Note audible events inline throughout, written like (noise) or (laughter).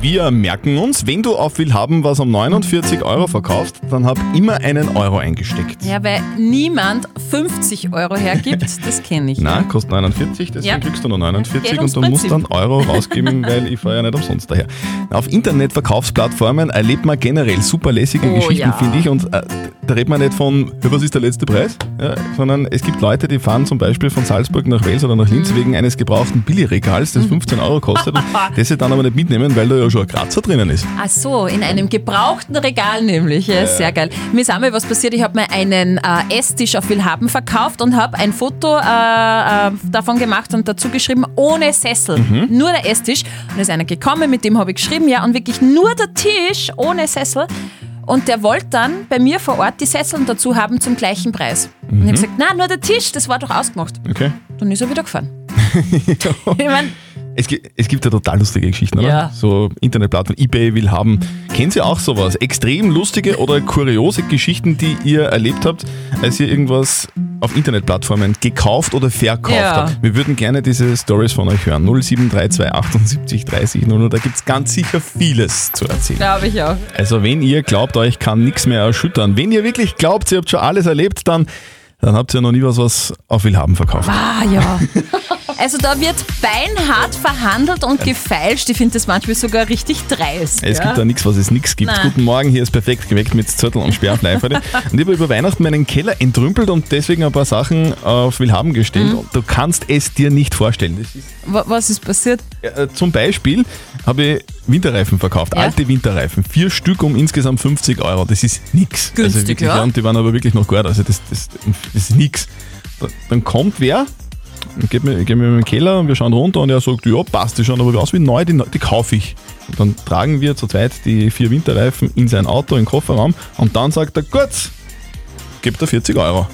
Wir merken uns, wenn du auf Willhaben was um 49 Euro verkaufst, dann hab immer einen Euro eingesteckt. Ja, weil niemand 50 Euro hergibt, (laughs) das kenne ich. Nein, kostet 49, deswegen Ja. kriegst du nur 49 Geht und du musst Prinzip. dann Euro (laughs) rausgeben, weil ich fahre ja nicht umsonst daher. Auf Internetverkaufsplattformen erlebt man generell super lässige Oh, Geschichten, ja. finde ich. Und äh, da redet man nicht von, ja, was ist der letzte Preis, ja, sondern es gibt Leute, die fahren zum Beispiel von Salzburg nach Wels oder nach Linz Mhm. wegen eines gebrauchten Billigregals, das 15 Euro kostet, (laughs) das sie dann aber nicht mitnehmen, weil da ja schon ein Kratzer drinnen ist. Ach so, in einem gebrauchten Regal nämlich. Ja, sehr geil. Mir ist einmal was passiert. Ich habe mir einen äh, Esstisch auf Willhaben verkauft und habe ein Foto äh, äh, davon gemacht und dazu geschrieben, ohne Sessel. Nur der Esstisch. Und da ist einer gekommen, mit dem habe ich geschrieben, ja, und wirklich nur der Tisch ohne Sessel. Und der wollte dann bei mir vor Ort die Sesseln dazu haben zum gleichen Preis. Und ich habe gesagt, na, nur der Tisch, das war doch ausgemacht. Okay? Dann ist er wieder gefahren. (laughs) ich mein, Es gibt, es gibt ja total lustige Geschichten, oder? Ja. So Internetplattformen, Ebay will haben. Kennt ihr auch sowas? Extrem lustige oder kuriose Geschichten, die ihr erlebt habt, als ihr irgendwas auf Internetplattformen gekauft oder verkauft Ja. habt? Wir würden gerne diese Stories von euch hören. 0732 78 30 00. Da gibt es ganz sicher vieles zu erzählen. glaube ich auch. Also wenn ihr glaubt, euch kann nichts mehr erschüttern, wenn ihr wirklich glaubt, ihr habt schon alles erlebt, dann, dann habt ihr noch nie was, was auf Willhaben verkauft. Ah ja. (laughs) Also da wird beinhart verhandelt und gefeilscht. Ich finde das manchmal sogar richtig dreist. Es ja. gibt da nichts, was es nichts gibt. Nein. Guten Morgen, hier ist perfekt geweckt mit Zettel und Sperrfleiferle. (laughs) und ich habe über Weihnachten meinen Keller entrümpelt und deswegen ein paar Sachen auf Willhaben gestellt. Mhm. Und du kannst es dir nicht vorstellen. Ist, Wa- Was ist passiert? äh, zum Beispiel habe ich Winterreifen verkauft, Ja. alte Winterreifen. Vier Stück um insgesamt 50 Euro. Das ist nix. also Günstig, wirklich, ja. Und die waren aber wirklich noch gut. Also das, das, das ist nix. Da- Dann kommt wer, geht mir, geht mir in den Keller und wir schauen runter und er sagt, ja passt, die schauen aber aus wie neu, die, die kaufe ich. Und dann tragen wir zu zweit die vier Winterreifen in sein Auto, in den Kofferraum und dann sagt er, gut, gebt er 40 Euro.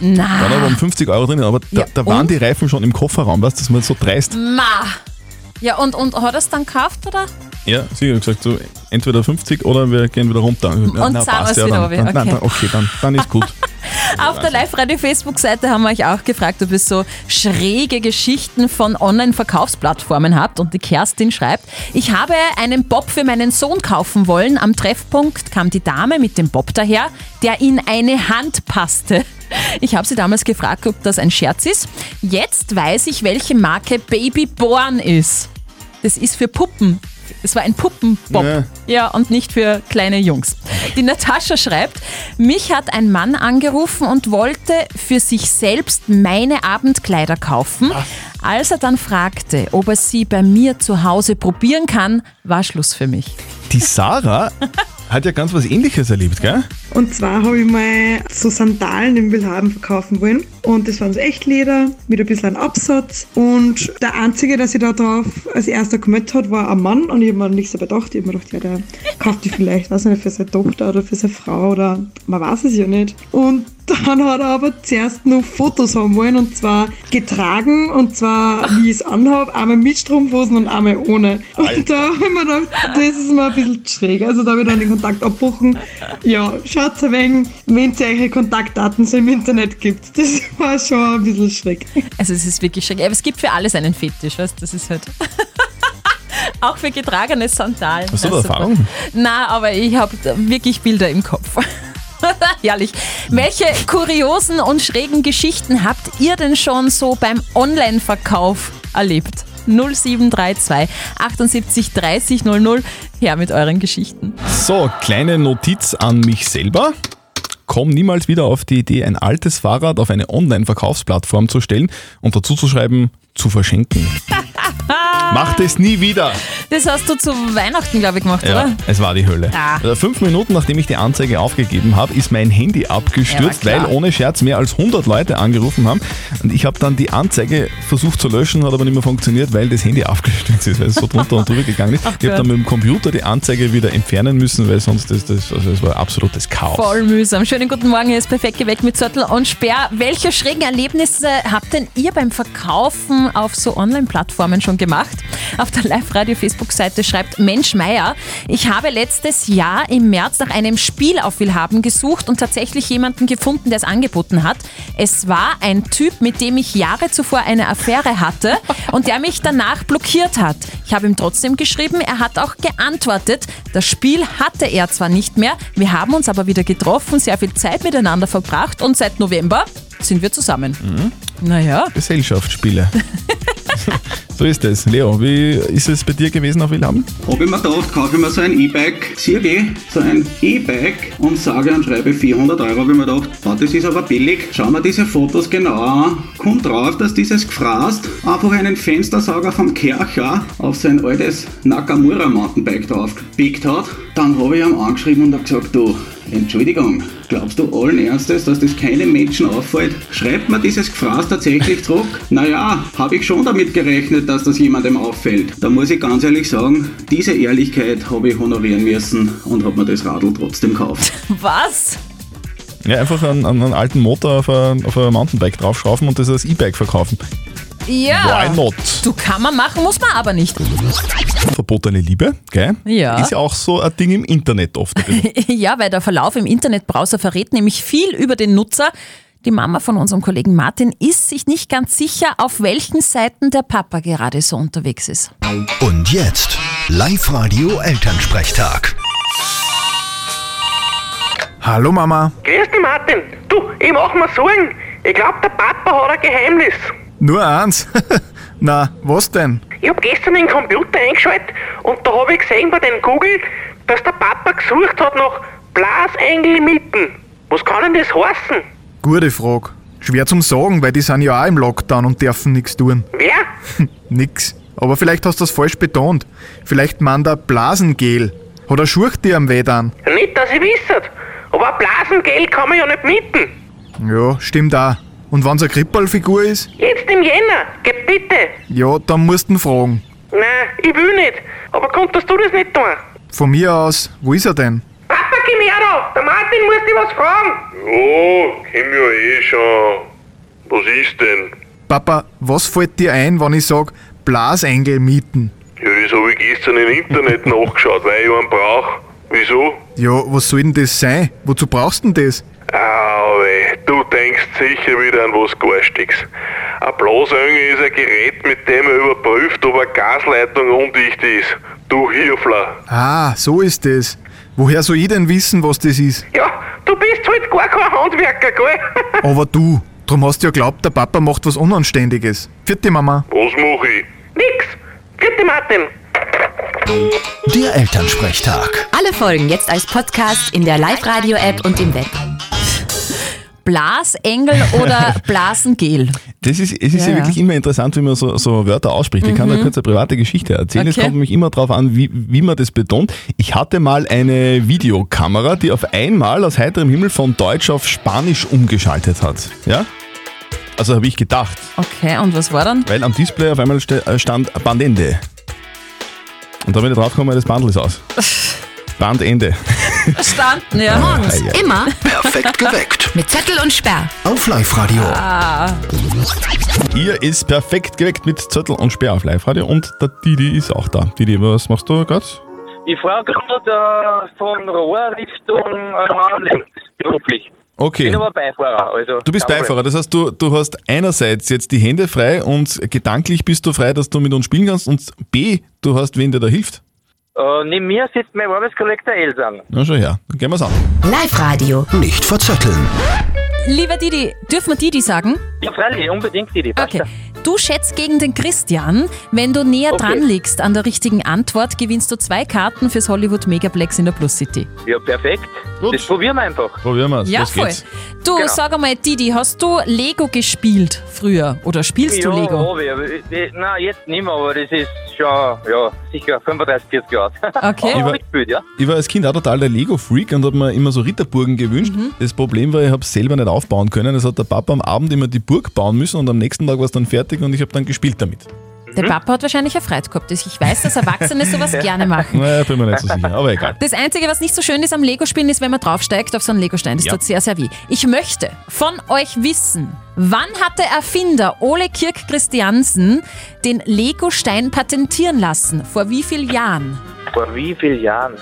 Dann aber Na, um 50 Euro drin, aber da, Ja, da waren die Reifen schon im Kofferraum, weißt du, das ist mir so dreist. ma. Ja, und, und hat er es dann gekauft, oder? Ja, sie hat gesagt, so entweder 50 oder wir gehen wieder runter. Und zahlen wir's wieder dann, dann, dann, okay. dann, okay, dann, dann ist gut. (laughs) Auf der Live-Radio-Facebook-Seite haben wir euch auch gefragt, ob ihr so schräge Geschichten von Online-Verkaufsplattformen habt. Und die Kerstin schreibt, ich habe einen Bob für meinen Sohn kaufen wollen. Am Treffpunkt kam die Dame mit dem Bob daher, der in eine Hand passte. Ich habe sie damals gefragt, ob das ein Scherz ist. Jetzt weiß ich, welche Marke Babyborn ist. Das ist für Puppen. Es war ein Puppenbob. Ja. Ja, und nicht für kleine Jungs. Die Natascha schreibt, mich hat ein Mann angerufen und wollte für sich selbst meine Abendkleider kaufen. Als er dann fragte, ob er sie bei mir zu Hause probieren kann, war Schluss für mich. Die Sarah hat ja ganz was ähnliches erlebt, gell? Und zwar habe ich mal so Sandalen im Willhaben verkaufen wollen. Und das waren so Echtleder mit ein bisschen Absatz. Und der Einzige, der sich da drauf als erster gemeldet hat, war ein Mann. Und ich habe mir nichts dabei gedacht. Ich habe mir gedacht, ja, der kauft die vielleicht, weiß nicht, für seine Tochter oder für seine Frau oder man weiß es ja nicht. Und dann hat er aber zuerst noch Fotos haben wollen und zwar getragen und zwar wie ich es anhabe, einmal mit Strumpfhosen und einmal ohne. Und da habe ich mir gedacht, das ist mir ein bisschen schräg. Also da habe ich dann den Kontakt abgebrochen. Ja, schaut ein wenig, wenn ihr eure Kontaktdaten so im Internet gibt. Das war schon ein bisschen schräg. Also es ist wirklich schräg. Aber es gibt für alles einen Fetisch, weißt du? Das ist halt... (laughs) Auch für getragene Sandalen. Hast du da. Erfahrung? Na, aber ich habe wirklich Bilder im Kopf. (laughs) Herrlich. Welche kuriosen und schrägen Geschichten habt ihr denn schon so beim Online-Verkauf erlebt? 0732 78 30 00. Her mit euren Geschichten. So, kleine Notiz an mich selber. Komm niemals wieder auf die Idee, ein altes Fahrrad auf eine Online-Verkaufsplattform zu stellen und dazu zu schreiben, zu verschenken. (laughs) (laughs) Mach das nie wieder. Das hast du zu Weihnachten, glaube ich, gemacht, Ja, oder? es war die Hölle. Ah. Also fünf Minuten nachdem ich die Anzeige aufgegeben habe, ist mein Handy abgestürzt, Ja, weil ohne Scherz mehr als 100 Leute angerufen haben. Und ich habe dann die Anzeige versucht zu löschen, hat aber nicht mehr funktioniert, weil das Handy (laughs) aufgestürzt ist, weil es so drunter und drüber gegangen ist. ich habe dann mit dem Computer die Anzeige wieder entfernen müssen, weil sonst das, das, also es war absolutes Chaos. Voll mühsam. Schönen guten Morgen, hier ist perfekt geweckt mit Zörtel und Sperr. Welche schrägen Erlebnisse habt denn ihr beim Verkaufen auf so Online-Plattformen schon gemacht? Auf der Live-Radio-Facebook-Seite schreibt Mensch Meier, ich habe letztes Jahr im März nach einem Spiel auf Willhaben gesucht und tatsächlich jemanden gefunden, der es angeboten hat. Es war ein Typ, mit dem ich Jahre zuvor eine Affäre hatte und der mich danach blockiert hat. Ich habe ihm trotzdem geschrieben, er hat auch geantwortet. Das Spiel hatte er zwar nicht mehr, wir haben uns aber wieder getroffen, sehr viel Zeit miteinander verbracht und seit November sind wir zusammen. Naja, Gesellschaftsspiele. (laughs) so ist es. Leo, wie ist es bei dir gewesen auf Willhaben? Habe ich mir gedacht, kaufe ich mir so ein E-Bike, ich so ein E-Bike und sage und schreibe 400 Euro, habe ich mir gedacht, ah, das ist aber billig. Schauen wir diese Fotos genauer an. Kommt drauf, dass dieses Gefraßt einfach einen Fenstersauger vom Kercher auf sein altes Nakamura Mountainbike drauf gepickt hat. Dann habe ich ihm angeschrieben und habe gesagt, du, Entschuldigung, glaubst du allen Ernstes, dass das keinem Menschen auffällt? Schreibt mir dieses Gefraß tatsächlich zurück? (laughs) Naja, habe ich schon damit gerechnet, dass das jemandem auffällt. Da muss ich ganz ehrlich sagen, diese Ehrlichkeit habe ich honorieren müssen und habe mir das Radl trotzdem gekauft. (laughs) was? Ja, einfach einen, einen, einen alten Motor auf ein, auf ein Mountainbike draufschrauben und das als E-Bike verkaufen. Ja. Why not? Du kann man machen, muss man aber nicht. Verbotene Liebe, gell? Ja. Ist ja auch so ein Ding im Internet oft. (laughs) Ja, weil der Verlauf im Internetbrowser verrät nämlich viel über den Nutzer. Die Mama von unserem Kollegen Martin ist sich nicht ganz sicher, auf welchen Seiten der Papa gerade so unterwegs ist. Und jetzt Live-Radio Elternsprechtag. Hallo Mama. Grüß dich, Martin. Du, ich mach mir Sorgen. Ich glaub, der Papa hat ein Geheimnis. Nur eins. (laughs) Na, was denn? Ich hab gestern den Computer eingeschaltet und da hab ich gesehen bei den Google, dass der Papa gesucht hat nach Blasengelmitten. Was kann denn das heißen? Gute Frage. Schwer zum sagen, weil die sind ja auch im Lockdown und dürfen nichts tun. Wer? (laughs) Nix. Aber vielleicht hast du das falsch betont. Vielleicht meint er Blasengel. Hat er Schurcht dir am Weh an? Nicht, dass ich wissert. Aber Blasengel kann man ja nicht mieten. Ja, stimmt auch. Und wenn's eine Krippballfigur ist? Jetzt im Jänner. Geh bitte. Ja, dann musst du ihn fragen. Nein, ich will nicht. Aber konntest du das nicht tun? Von mir aus, wo ist er denn? Papa, komm her da. Der Martin muss dich was fragen. Ja, komm ja eh schon. Was ist denn? Papa, was fällt dir ein, wenn ich sag Blasengel mieten? Ja, das habe ich gestern im Internet (laughs) nachgeschaut, weil ich einen brauche. Wieso? Ja, was soll denn das sein? Wozu brauchst du denn das? Auwe, du denkst sicher wieder an was Garstiges. Ein Blasöngel ist ein Gerät, mit dem er überprüft, ob eine Gasleitung undicht ist. Du Hirfler. Ah, so ist das. Woher soll ich denn wissen, was das ist? Ja, du bist halt gar kein Handwerker, gell? (laughs) Aber du, drum hast du ja glaubt, der Papa macht was Unanständiges. Vierte Mama. Was mach ich? Nix. Bitte, Martin. Der Elternsprechtag. Alle Folgen jetzt als Podcast in der Live-Radio-App und im Web. Blasengel oder (laughs) Blasengel? Das ist, es ist ja, Ja, ja. wirklich immer interessant, wie man so, so Wörter ausspricht. Ich kann da kurz eine private Geschichte erzählen. Es Okay. kommt nämlich immer darauf an, wie, wie man das betont. Ich hatte mal eine Videokamera, die auf einmal aus heiterem Himmel von Deutsch auf Spanisch umgeschaltet hat. Ja? Also habe ich gedacht, Okay, und was war dann? weil am Display auf einmal äh, stand Bandende. Und da bin ich drauf gekommen, das Bandel ist aus. (laughs) Bandende. Verstanden, ja. Morgens Ah, ja. immer Perfekt geweckt. (laughs) mit Zettel und Sperr. Auf Live-Radio. Hier ist perfekt geweckt mit Zettel und Sperr auf Live-Radio und der Didi ist auch da. Didi, was machst du gerade? Ich fahre gerade äh, von Rohr Richtung äh, Handling, beruflich. Okay. Bin aber Beifahrer. Also Du bist Beifahrer, das heißt, du, du hast einerseits jetzt die Hände frei und gedanklich bist du frei, dass du mit uns spielen kannst und B, du hast wen, der da hilft. Äh, neben mir sitzt mein Arbeitskollege der Elsan. Na schau her, dann gehen wir's an. Live-Radio. Nicht verzetteln. Lieber Didi, dürfen wir Didi sagen? Ja, freilich, unbedingt die. Passt Okay. Du schätzt gegen den Christian. Wenn du näher Okay. dran liegst an der richtigen Antwort, gewinnst du zwei Karten fürs Hollywood Megaplex in der Plus City. Ja, perfekt. Gut. Das probieren wir einfach. Probieren wir's. Ja, Los voll. geht's. Du, Genau. sag einmal, Didi, hast du Lego gespielt früher? Oder spielst ja, du Lego? hab ich, Nein, jetzt nicht mehr, aber das ist schon, ja, sicher 35, 40 Jahre. Okay. (laughs) aber Ich war- mitgespielt, ja. Ich war als Kind auch total der Lego-Freak und habe mir immer so Ritterburgen gewünscht. Mhm. Das Problem war, ich habe es selber nicht aufbauen können. Es hat der Papa am Abend immer die Burg bauen müssen und am nächsten Tag war es dann fertig und ich habe dann gespielt damit. Der Papa hat wahrscheinlich erfreut gehabt. Ich weiß, dass Erwachsene sowas (laughs) gerne machen. Naja, bin mir nicht so sicher, aber egal. Das Einzige, was nicht so schön ist am Lego-Spielen, ist, wenn man draufsteigt auf so einen Legostein. Das Ja. tut sehr, sehr weh. Ich möchte von euch wissen, wann hat der Erfinder Ole Kirk Christiansen den Legostein patentieren lassen? Vor wie vielen Jahren? Vor wie vielen Jahren?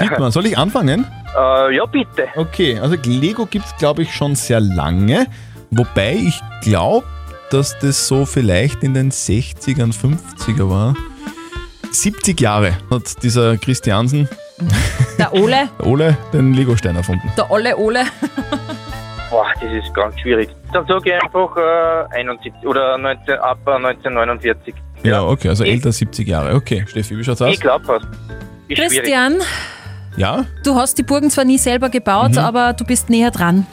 Dietmar, (laughs) soll ich anfangen? Äh, ja, bitte. Okay, also Lego gibt es, glaube ich, schon sehr lange. Wobei ich glaube, dass das so vielleicht in den 60ern, 50er war. 70 Jahre hat dieser Christiansen, Der Ole, der (laughs) Ole, den Legostein erfunden. der Olle Ole. Boah, das ist ganz schwierig. Dann sage ich einfach äh, 71 oder 19, ab äh, 1949. Ja, okay, also älter 70 Jahre. Okay, Steffi, wie schaut's aus? Ich glaube fast. Ist schwierig. Christian, Ja? du hast die Burgen zwar nie selber gebaut, aber du bist näher dran.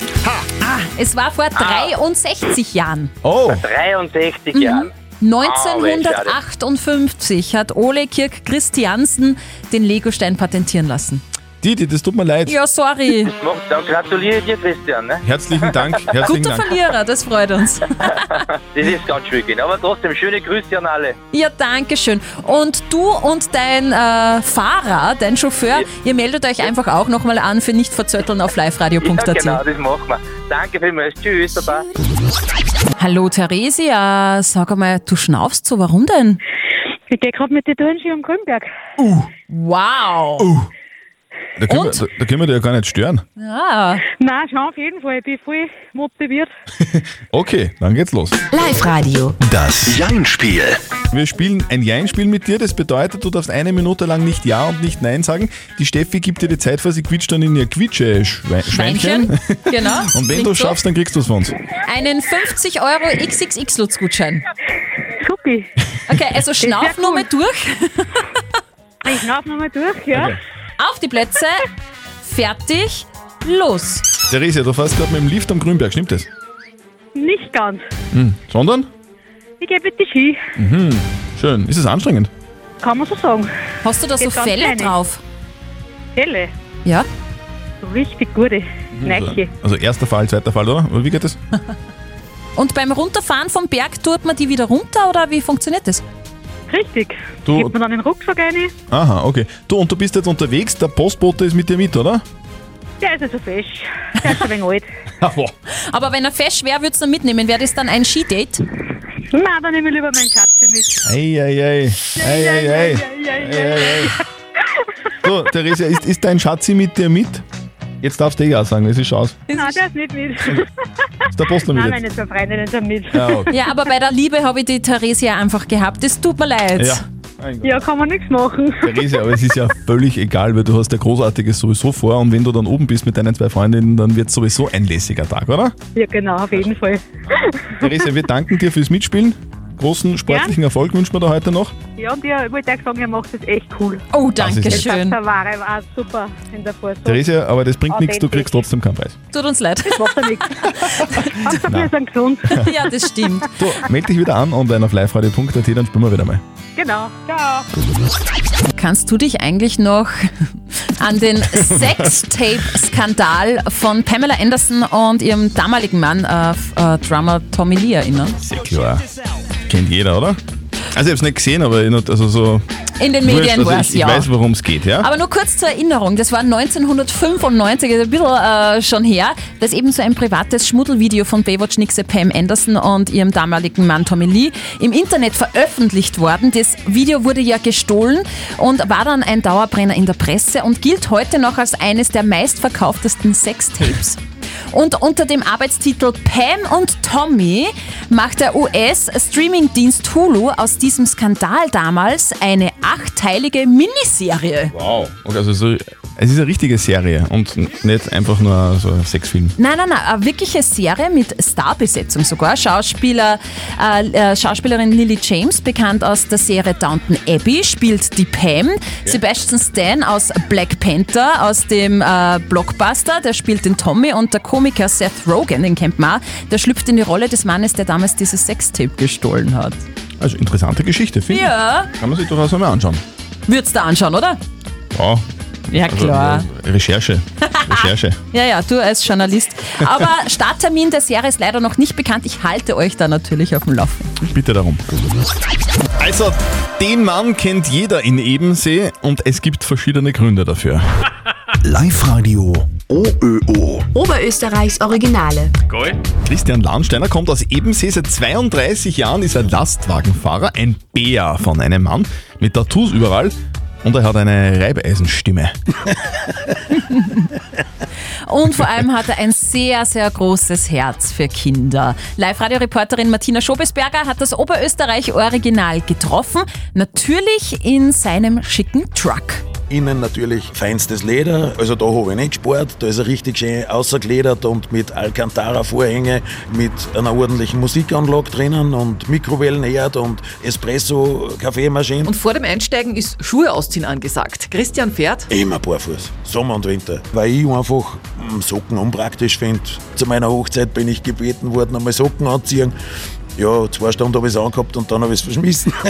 Ah, es war vor 63 Jahren. Oh, 63 Mhm. Jahren. 1958 hat Ole Kirk Christiansen den Legostein patentieren lassen. Didi, das tut mir leid. Ja, sorry. Dann gratuliere ich dir, Christian. Ne? Herzlichen Dank. (laughs) Herzlichen Guter Dank. Verlierer, das freut uns. (laughs) Das ist ganz schwierig. Aber trotzdem, schöne Grüße an alle. Ja, danke schön. Und du und dein äh, Fahrer, dein Chauffeur, ihr meldet euch einfach auch nochmal an für nicht verzötteln auf liveradio.at. Ja, genau, das machen wir. Danke vielmals. Tschüss, Baba. Hallo Theresia, sag einmal, du schnaufst so, warum denn? Ich gehe gerade mit den Turnski am Grünberg. Wow. Da können, wir, da, da können wir dir ja gar nicht stören. Ja. Nein, schon auf jeden Fall. Ich bin voll motiviert. (laughs) Okay, dann geht's los. Live-Radio. Das Jein-Spiel. Wir spielen ein Jein-Spiel mit dir. Das bedeutet, du darfst eine Minute lang nicht Ja und nicht Nein sagen. Die Steffi gibt dir die Zeit vor, sie quietscht dann in ihr Quietsche-Schweinchen. Schweinchen. Genau. (laughs) Und wenn du so. schaffst, dann kriegst du es von uns. Einen 50 Euro XXX-Lutz-Gutschein. Supi. Okay, also schnauf wär nur cool. mal durch. Ich schnauf nochmal durch, ja. Okay. Auf die Plätze. Fertig. Los. Theresia, du fährst gerade mit dem Lift am Grünberg, stimmt das? Nicht ganz. Hm. Sondern? Ich gehe mit die Ski. Mhm. Schön. Ist es anstrengend? Kann man so sagen. Hast du da so Geht ganz Fälle kleine. drauf? Helle. Ja. So richtig gute. Neiche. Also erster Fall, zweiter Fall, oder? Oder wie geht das? (laughs) Und beim Runterfahren vom Berg tut man die wieder runter oder wie funktioniert das? Richtig. Du- Gibt man dann den Rucksack rein. Aha, okay. Du, und du bist jetzt unterwegs, der Postbote ist mit dir mit, oder? Der ist also fesch. Der ist schon ein wenig alt. (laughs) Aber wenn er fest wäre, würdest du ihn mitnehmen. Wäre das dann ein Skidate? Nein, dann nehme ich lieber meinen Schatz mit. Ei, ei, ei. Ei, ei, ei. Ei, ei, ei. So, Theresia, ist, ist dein Schatzi mit dir mit? Jetzt darfst du eh ja sagen, es ist aus. Nein, der ist nicht mit. Ist der Postler (laughs) mit Nein, meine zwei Freundinnen sind mit. Ja, okay. Ja, aber bei der Liebe habe ich die Theresia einfach gehabt. Das tut mir leid. Ja. Ja, kann man nichts machen. Theresia, aber es ist ja völlig egal, weil du hast ja Großartiges sowieso vor und wenn du dann oben bist mit deinen zwei Freundinnen, dann wird sowieso ein lässiger Tag, oder? Ja, genau, auf jeden Fall. Theresia, wir danken dir fürs Mitspielen. Großen sportlichen Erfolg wünschen wir dir heute noch. Ja, und ihr wollte auch sagen, ihr macht das echt cool. Oh, Das ist danke schön. Der Ware war super in der Vorsorge. Theresia, aber das bringt nichts, du Authentisch. kriegst trotzdem keinen Preis. Tut uns leid. Macht ja nichts. (laughs) Hauptsache, wir sind gesund. (laughs) Ja, das stimmt. Du, melde dich wieder an online auf liveradio.at, dann spielen wir wieder mal. Genau. Ciao. Kannst du dich eigentlich noch an den Sextape-Skandal von Pamela Anderson und ihrem damaligen Mann, äh, f- äh, Drummer Tommy Lee, erinnern? Sehr klar. Kennt jeder, oder? Also ich habe es nicht gesehen, aber ich not- also so In den Medien also war ich, es, ich ja. weiß, worum es geht, ja? Aber nur kurz zur Erinnerung, das war 1995, also ein bisschen äh, schon her, da ist eben so ein privates Schmuddelvideo von Baywatch-Nixe Pam Anderson und ihrem damaligen Mann Tommy Lee im Internet veröffentlicht worden. Das Video wurde ja gestohlen und war dann ein Dauerbrenner in der Presse und gilt heute noch als eines der meistverkauftesten Sextapes. Und unter dem Arbeitstitel Pam und Tommy macht der US-Streamingdienst Hulu aus diesem Skandal damals eine achtteilige Miniserie. Wow. Okay, also so, es ist eine richtige Serie und nicht einfach nur so ein Sexfilm. Nein, nein, nein, eine wirkliche Serie mit Starbesetzung sogar. Schauspieler, äh, äh, Schauspielerin Lily James, bekannt aus der Serie Downton Abbey, spielt die Pam. Sebastian Stan aus Black Panther, aus dem äh, Blockbuster, der spielt den Tommy und der Komiker Seth Rogen, den kennt man der schlüpft in die Rolle des Mannes, der damals dieses Sextape gestohlen hat. Also interessante Geschichte, finde Ja. ich. Kann man sich durchaus einmal anschauen. Würdest du anschauen, oder? Ja, Ja, klar. Also, Recherche. Recherche. (laughs) Ja, ja, du als Journalist. Aber Starttermin der Serie ist leider noch nicht bekannt. Ich halte euch da natürlich auf dem Laufenden. Bitte darum. Also, den Mann kennt jeder in Ebensee und es gibt verschiedene Gründe dafür. Live-Radio OÖO. Oberösterreichs Originale. Christian Lahnsteiner kommt aus Ebensee. Seit 32 Jahren ist er Lastwagenfahrer, ein Bär von einem Mann mit Tattoos überall und er hat eine Reibeisenstimme. (laughs) Und vor allem hat er ein sehr, sehr großes Herz für Kinder. Live-Radio-Reporterin Martina Schobesberger hat das Oberösterreich-Original getroffen. Natürlich in seinem schicken Truck. Innen natürlich feinstes Leder, also da habe ich nicht gespart. Da ist er richtig schön ausgeledert und mit Alcantara-Vorhänge, mit einer ordentlichen Musikanlage drinnen und Mikrowellenherd und Espresso-Kaffeemaschine. Und vor dem Einsteigen ist Schuhe ausziehen angesagt. Christian fährt. Immer barfuß, Sommer und Winter. Weil ich einfach mm, Socken unpraktisch finde. Zu meiner Hochzeit bin ich gebeten worden, einmal Socken anziehen. Ja, zwei Stunden habe ich es angehabt und dann habe ich es verschmissen. (laughs)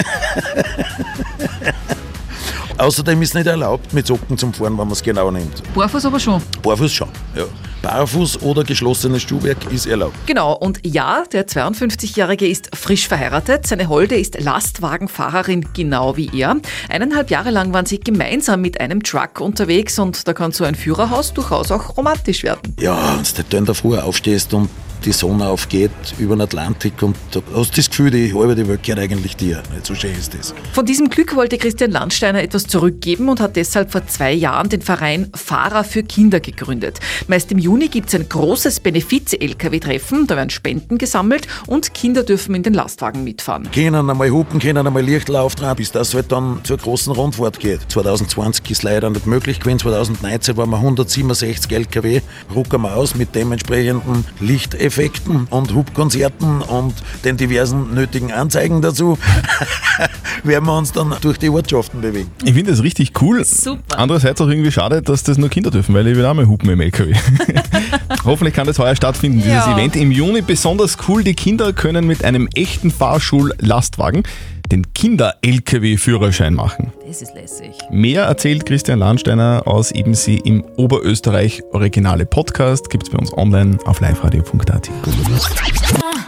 Außerdem ist nicht erlaubt, mit Socken zum Fahren, wenn man es genau nimmt. Barfuß aber schon. Barfuß schon, ja. Barfuß oder geschlossenes Schuhwerk ist erlaubt. Genau, und ja, der 52-Jährige ist frisch verheiratet. Seine Holde ist Lastwagenfahrerin, genau wie er. Eineinhalb Jahre lang waren sie gemeinsam mit einem Truck unterwegs und da kann so ein Führerhaus durchaus auch romantisch werden. Ja, wenn du in der Früh aufstehst und die Sonne aufgeht über den Atlantik und du hast das Gefühl, die halbe die Welt gehört eigentlich dir. Nicht so schön ist das. Von diesem Glück wollte Christian Landsteiner etwas zurückgeben und hat deshalb vor zwei Jahren den Verein Fahrer für Kinder gegründet. Meist im Juni gibt es ein großes Benefiz-LKW-Treffen, da werden Spenden gesammelt und Kinder dürfen in den Lastwagen mitfahren. Können einmal hupen, können einmal Lichtel auftragen, bis das halt dann zur großen Rundfahrt geht. 2020 ist leider nicht möglich gewesen. 2019 waren wir 167 LKW, rucken wir aus mit dementsprechenden Lichteffekten und Hubkonzerten und den diversen nötigen Anzeigen dazu. (laughs) werden wir uns dann durch die Ortschaften bewegen. Ich finde das richtig cool. Super. Andererseits auch irgendwie schade, dass das nur Kinder dürfen, weil ich will auch mal hupen im LKW. (laughs) Hoffentlich kann das heuer stattfinden, dieses Ja. Event. Im Juni besonders cool. Die Kinder können mit einem echten Fahrschul-Lastwagen den Kinder-LKW-Führerschein machen. Das ist lässig. Mehr erzählt Christian Lahnsteiner aus Ebensee im Oberösterreich Originale Podcast. Gibt es bei uns online auf liveradio.at.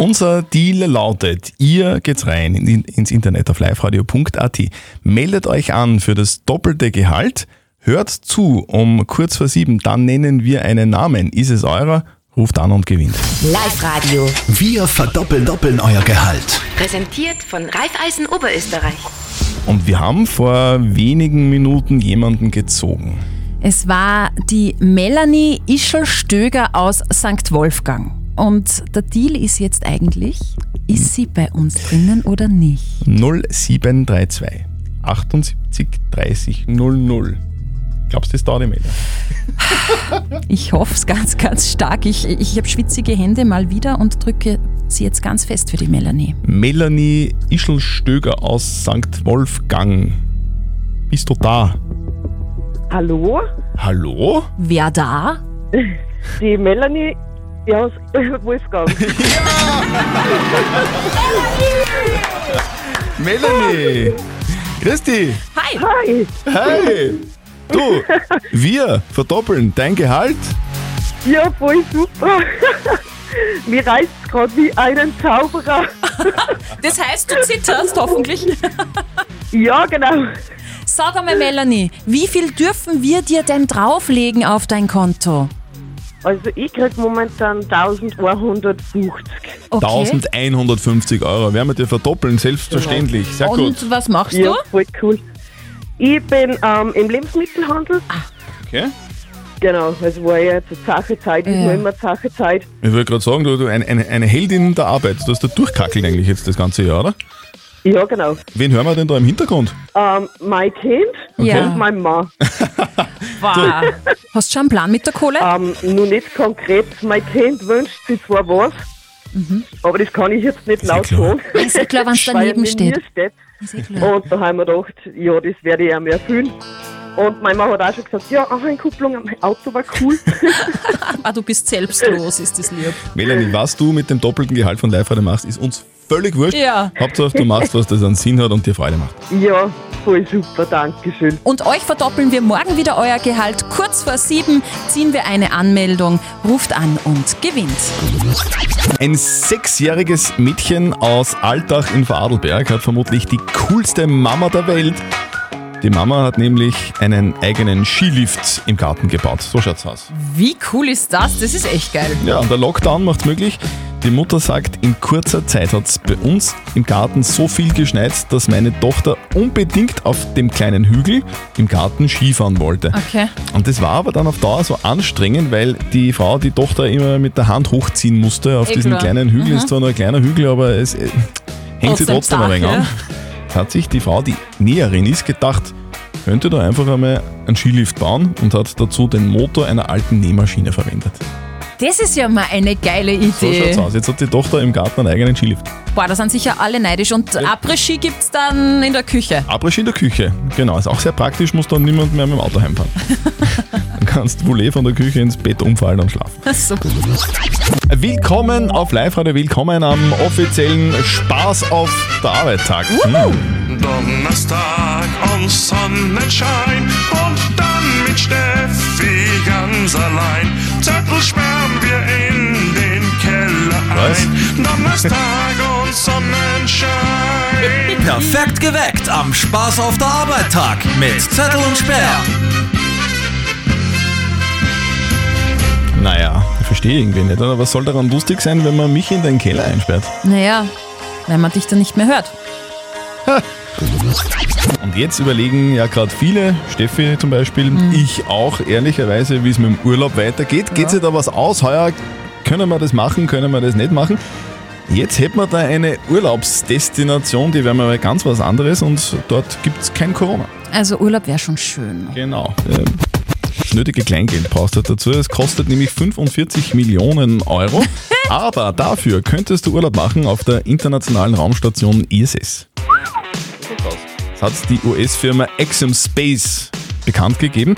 Unser Deal lautet, ihr geht's rein in, ins Internet auf liveradio.at. Meldet euch an für das doppelte Gehalt. Hört zu um kurz vor sieben, dann nennen wir einen Namen. Ist es eurer? Ruft an und gewinnt. Live-Radio. Wir verdoppeln doppeln euer Gehalt. Präsentiert von Raiffeisen Oberösterreich. Und wir haben vor wenigen Minuten jemanden gezogen. Es war die Melanie Ischel-Stöger aus St. Wolfgang. Und der Deal ist jetzt eigentlich, ist sie bei uns drinnen oder nicht? 0732 78 30 00. Glaubst du, das dauert nicht mehr? (laughs) Ich hoffe es ganz, ganz stark. Ich, ich habe schwitzige Hände mal wieder und drücke sie jetzt ganz fest für die Melanie. Melanie Ischelstöger aus St. Wolfgang. Bist du da? Hallo? Hallo? Wer da? Die Melanie aus (laughs) Wolfgang. Melanie! Christi! Hi! Hi! Hey! Du, wir verdoppeln dein Gehalt. Ja, voll super. Mir reißt gerade wie einen Zauberer. Das heißt, du zitterst hoffentlich. Ja, genau. Sag einmal, Melanie, wie viel dürfen wir dir denn drauflegen auf dein Konto? Also ich krieg momentan 1150. 1150 Euro. Werden wir dir verdoppeln, selbstverständlich. Sehr gut. Und was machst Ja, du? voll cool. Ich bin ähm, im Lebensmittelhandel. Okay. Genau, es war ja jetzt eine zache Zeit, ist Ja. noch immer eine zache Zeit. Ich würde gerade sagen, du, du eine, eine, eine Heldin der Arbeit. Du hast da durchkackelt eigentlich jetzt das ganze Jahr, oder? Ja, genau. Wen hören wir denn da im Hintergrund? Ähm, mein Kind Ja. und mein Mann. (laughs) Wow. Hast du schon einen Plan mit der Kohle? Ähm, nur nicht konkret. Mein Kind wünscht sich zwar was, aber das kann ich jetzt nicht laut klar. sagen. Ist ja klar, wenn's (laughs) weil daneben er neben mir steht. Ist eh steht. klar. Und da haben wir gedacht, ja, das werde ich ihm erfüllen. Und mein Mann hat auch schon gesagt, ja, Anhängkupplung am Auto war cool. (laughs) Ah, du bist selbstlos, ist das lieb. Melanie, was du mit dem doppelten Gehalt von live machst, ist uns völlig wurscht. Ja. Hauptsache, du machst was, das einen Sinn hat und dir Freude macht. ja, voll super, Dankeschön. Und euch verdoppeln wir morgen wieder euer Gehalt. Kurz vor sieben ziehen wir eine Anmeldung. Ruft an und gewinnt. Ein sechsjähriges Mädchen aus Altach in Vorarlberg hat vermutlich die coolste Mama der Welt. Die Mama hat nämlich einen eigenen Skilift im Garten gebaut. So schaut's aus. Wie cool ist das? Das ist echt geil. Ja, und der Lockdown macht's möglich. Die Mutter sagt, in kurzer Zeit hat's bei uns im Garten so viel geschneit, dass meine Tochter unbedingt auf dem kleinen Hügel im Garten Skifahren wollte. Okay. Und das war aber dann auf Dauer so anstrengend, weil die Frau die Tochter immer mit der Hand hochziehen musste auf Eh diesen klar. kleinen Hügel. Mhm. Ist zwar nur ein kleiner Hügel, aber es äh, hängt sie Trotzdem ein wenig an. Jetzt hat sich die Frau, die Näherin ist, gedacht, könnte da einfach einmal einen Skilift bauen und hat dazu den Motor einer alten Nähmaschine verwendet. Das ist ja mal eine geile So Idee. schaut's aus. Jetzt hat die Tochter im Garten einen eigenen Skilift. Boah, da sind sicher alle neidisch. Und Après-Ski gibt's dann in der Küche. Abrisch in der Küche. Genau, ist auch sehr praktisch, muss dann niemand mehr mit dem Auto heimfahren. (laughs) dann kannst du wohl von der Küche ins Bett umfallen und schlafen. (laughs) Super. Willkommen auf Live-Radio, willkommen am offiziellen Spaß auf der Arbeit-Tag. Hm. Donnerstag und Sonnenschein und dann mit Steffi Donnerstag und Sonnenschein. Perfekt geweckt am Spaß auf der Arbeit Tag mit Zettel und Sperr. Naja, ich verstehe irgendwie nicht. Oder? Was soll daran lustig sein, wenn man mich in den Keller einsperrt? Naja, wenn man dich dann nicht mehr hört. Und jetzt überlegen ja gerade viele, Steffi zum Beispiel, ich auch ehrlicherweise, wie es mit dem Urlaub weitergeht. Geht sich da was aus? Heuer können wir das machen, können wir das nicht machen? Jetzt hätten wir da eine Urlaubsdestination, die wäre mal ganz was anderes und dort gibt es kein Corona. Also Urlaub wäre schon schön. Genau. Das nötige Kleingeld brauchst du dazu. Es kostet nämlich 45 Millionen Euro. (laughs) Aber dafür könntest du Urlaub machen auf der internationalen Raumstation ISS. Das hat die US-Firma Exim Space bekannt gegeben.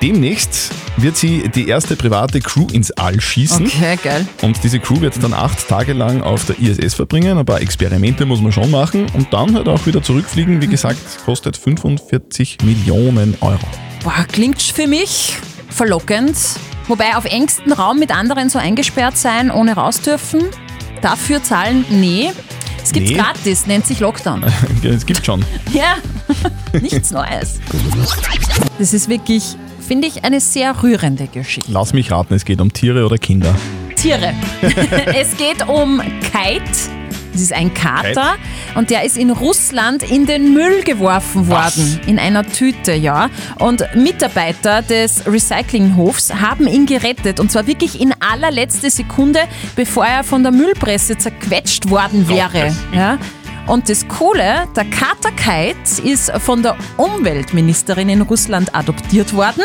Demnächst wird sie die erste private Crew ins All schießen. Okay, geil. Und diese Crew wird dann acht Tage lang auf der ISS verbringen. Ein paar Experimente muss man schon machen und dann halt auch wieder zurückfliegen. Wie gesagt, kostet 45 Millionen Euro. Boah, klingt für mich verlockend. Wobei auf engstem Raum mit anderen so eingesperrt sein, ohne raus dürfen. Dafür zahlen, nee. Es gibt's Nee. gratis, nennt sich Lockdown. (laughs) Es gibt schon. Ja, (laughs) nichts Neues. Das ist wirklich, finde ich, eine sehr rührende Geschichte. Lass mich raten, es geht um Tiere oder Kinder. Tiere. (laughs) es geht um Kite. Das ist ein Kater und der ist in Russland in den Müll geworfen worden. In einer Tüte, ja. Und Mitarbeiter des Recyclinghofs haben ihn gerettet und zwar wirklich in allerletzter Sekunde, bevor er von der Müllpresse zerquetscht worden wäre. Ja. Und das Coole, der Kater Kite ist von der Umweltministerin in Russland adoptiert worden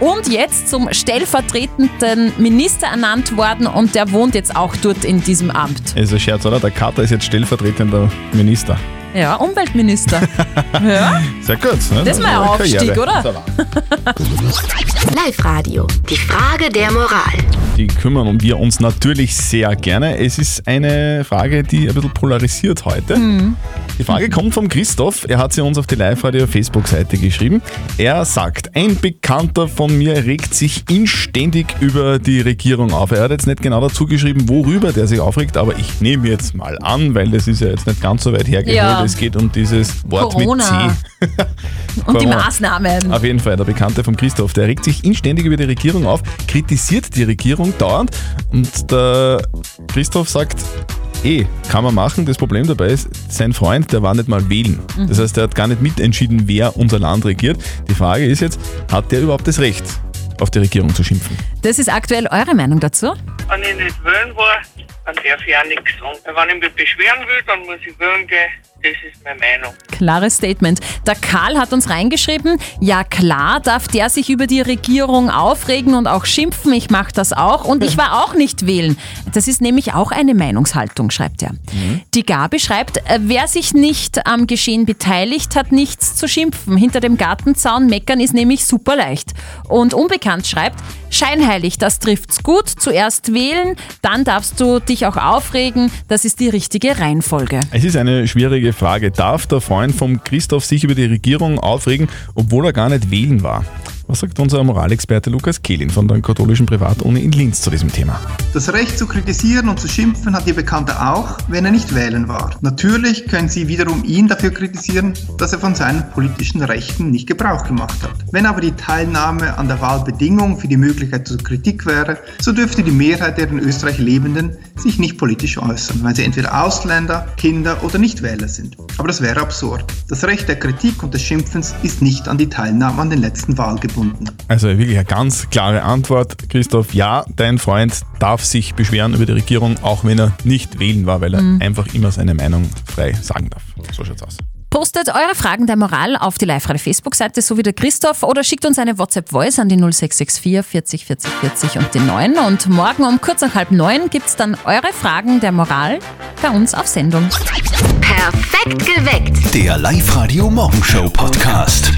und jetzt zum stellvertretenden Minister ernannt worden und der wohnt jetzt auch dort in diesem Amt. Ist ein Scherz, oder? Der Kater ist jetzt stellvertretender Minister. Ja, Umweltminister. (laughs) ja, Sehr gut. Ne? Das ist mal ein eine Aufstieg, Karriere. oder? (laughs) Live-Radio. Die Frage der Moral. Die kümmern wir uns natürlich sehr gerne. Es ist eine Frage, die ein bisschen polarisiert heute. Die Frage kommt vom Christoph. Er hat sie uns auf die Live-Radio-Facebook-Seite geschrieben. Er sagt, ein Bekannter von mir regt sich inständig über die Regierung auf. Er hat jetzt nicht genau dazu geschrieben, worüber der sich aufregt, aber ich nehme jetzt mal an, weil das ist ja jetzt nicht ganz so weit hergeholt. Ja. Es geht um dieses Wort Corona. mit C. (laughs) Und die. Maßnahmen. Auf jeden Fall, der Bekannte von Christoph, der regt sich inständig über die Regierung auf, kritisiert die Regierung dauernd und der Christoph sagt, eh, kann man machen. Das Problem dabei ist, sein Freund, der war nicht mal wählen. Mhm. Das heißt, der hat gar nicht mitentschieden, wer unser Land regiert. Die Frage ist jetzt, hat der überhaupt das Recht, auf die Regierung zu schimpfen? Das ist aktuell eure Meinung dazu? Wenn ich nicht wählen war, dann darf ich auch nichts sagen. Wenn ich mich beschweren will, dann muss ich wählen gehen. Das ist meine Meinung. Klares Statement. Der Karl hat uns reingeschrieben, ja klar darf der sich über die Regierung aufregen und auch schimpfen. Ich mache das auch und ich war auch nicht wählen. Das ist nämlich auch eine Meinungshaltung, schreibt er. Die Gabi schreibt, äh, wer sich nicht am Geschehen beteiligt, hat nichts zu schimpfen. Hinter dem Gartenzaun meckern ist nämlich super leicht. Und Unbekannt schreibt, Scheinheilig, das trifft's gut. Zuerst wählen, dann darfst du dich auch aufregen. Das ist die richtige Reihenfolge. Es ist eine schwierige Frage. Darf der Freund vom Christoph sich über die Regierung aufregen, obwohl er gar nicht wählen war? Was sagt unser Moralexperte Lukas Kehlin von der katholischen Privatuni in Linz zu diesem Thema? Das Recht zu kritisieren und zu schimpfen hat Ihr Bekannter auch, wenn er nicht wählen war. Natürlich können Sie wiederum ihn dafür kritisieren, dass er von seinen politischen Rechten nicht Gebrauch gemacht hat. Wenn aber die Teilnahme an der Wahl Bedingung für die Möglichkeit zur Kritik wäre, so dürfte die Mehrheit der in Österreich Lebenden sich nicht politisch äußern, weil sie entweder Ausländer, Kinder oder Nichtwähler sind. Aber das wäre absurd. Das Recht der Kritik und des Schimpfens ist nicht an die Teilnahme an den letzten Wahlen gebunden. Also wirklich eine ganz klare Antwort, Christoph. Ja, dein Freund darf sich beschweren über die Regierung, auch wenn er nicht wählen war, weil er Mhm. einfach immer seine Meinung frei sagen darf. So schaut's aus. Postet eure Fragen der Moral auf die Live-Radio-Facebook-Seite, so wie der Christoph, oder schickt uns eine WhatsApp-Voice an die 0664 40 40 40 und den 9. Und morgen um kurz nach halb neun gibt's dann eure Fragen der Moral bei uns auf Sendung. Perfekt geweckt. Der Live-Radio Morgenshow Podcast.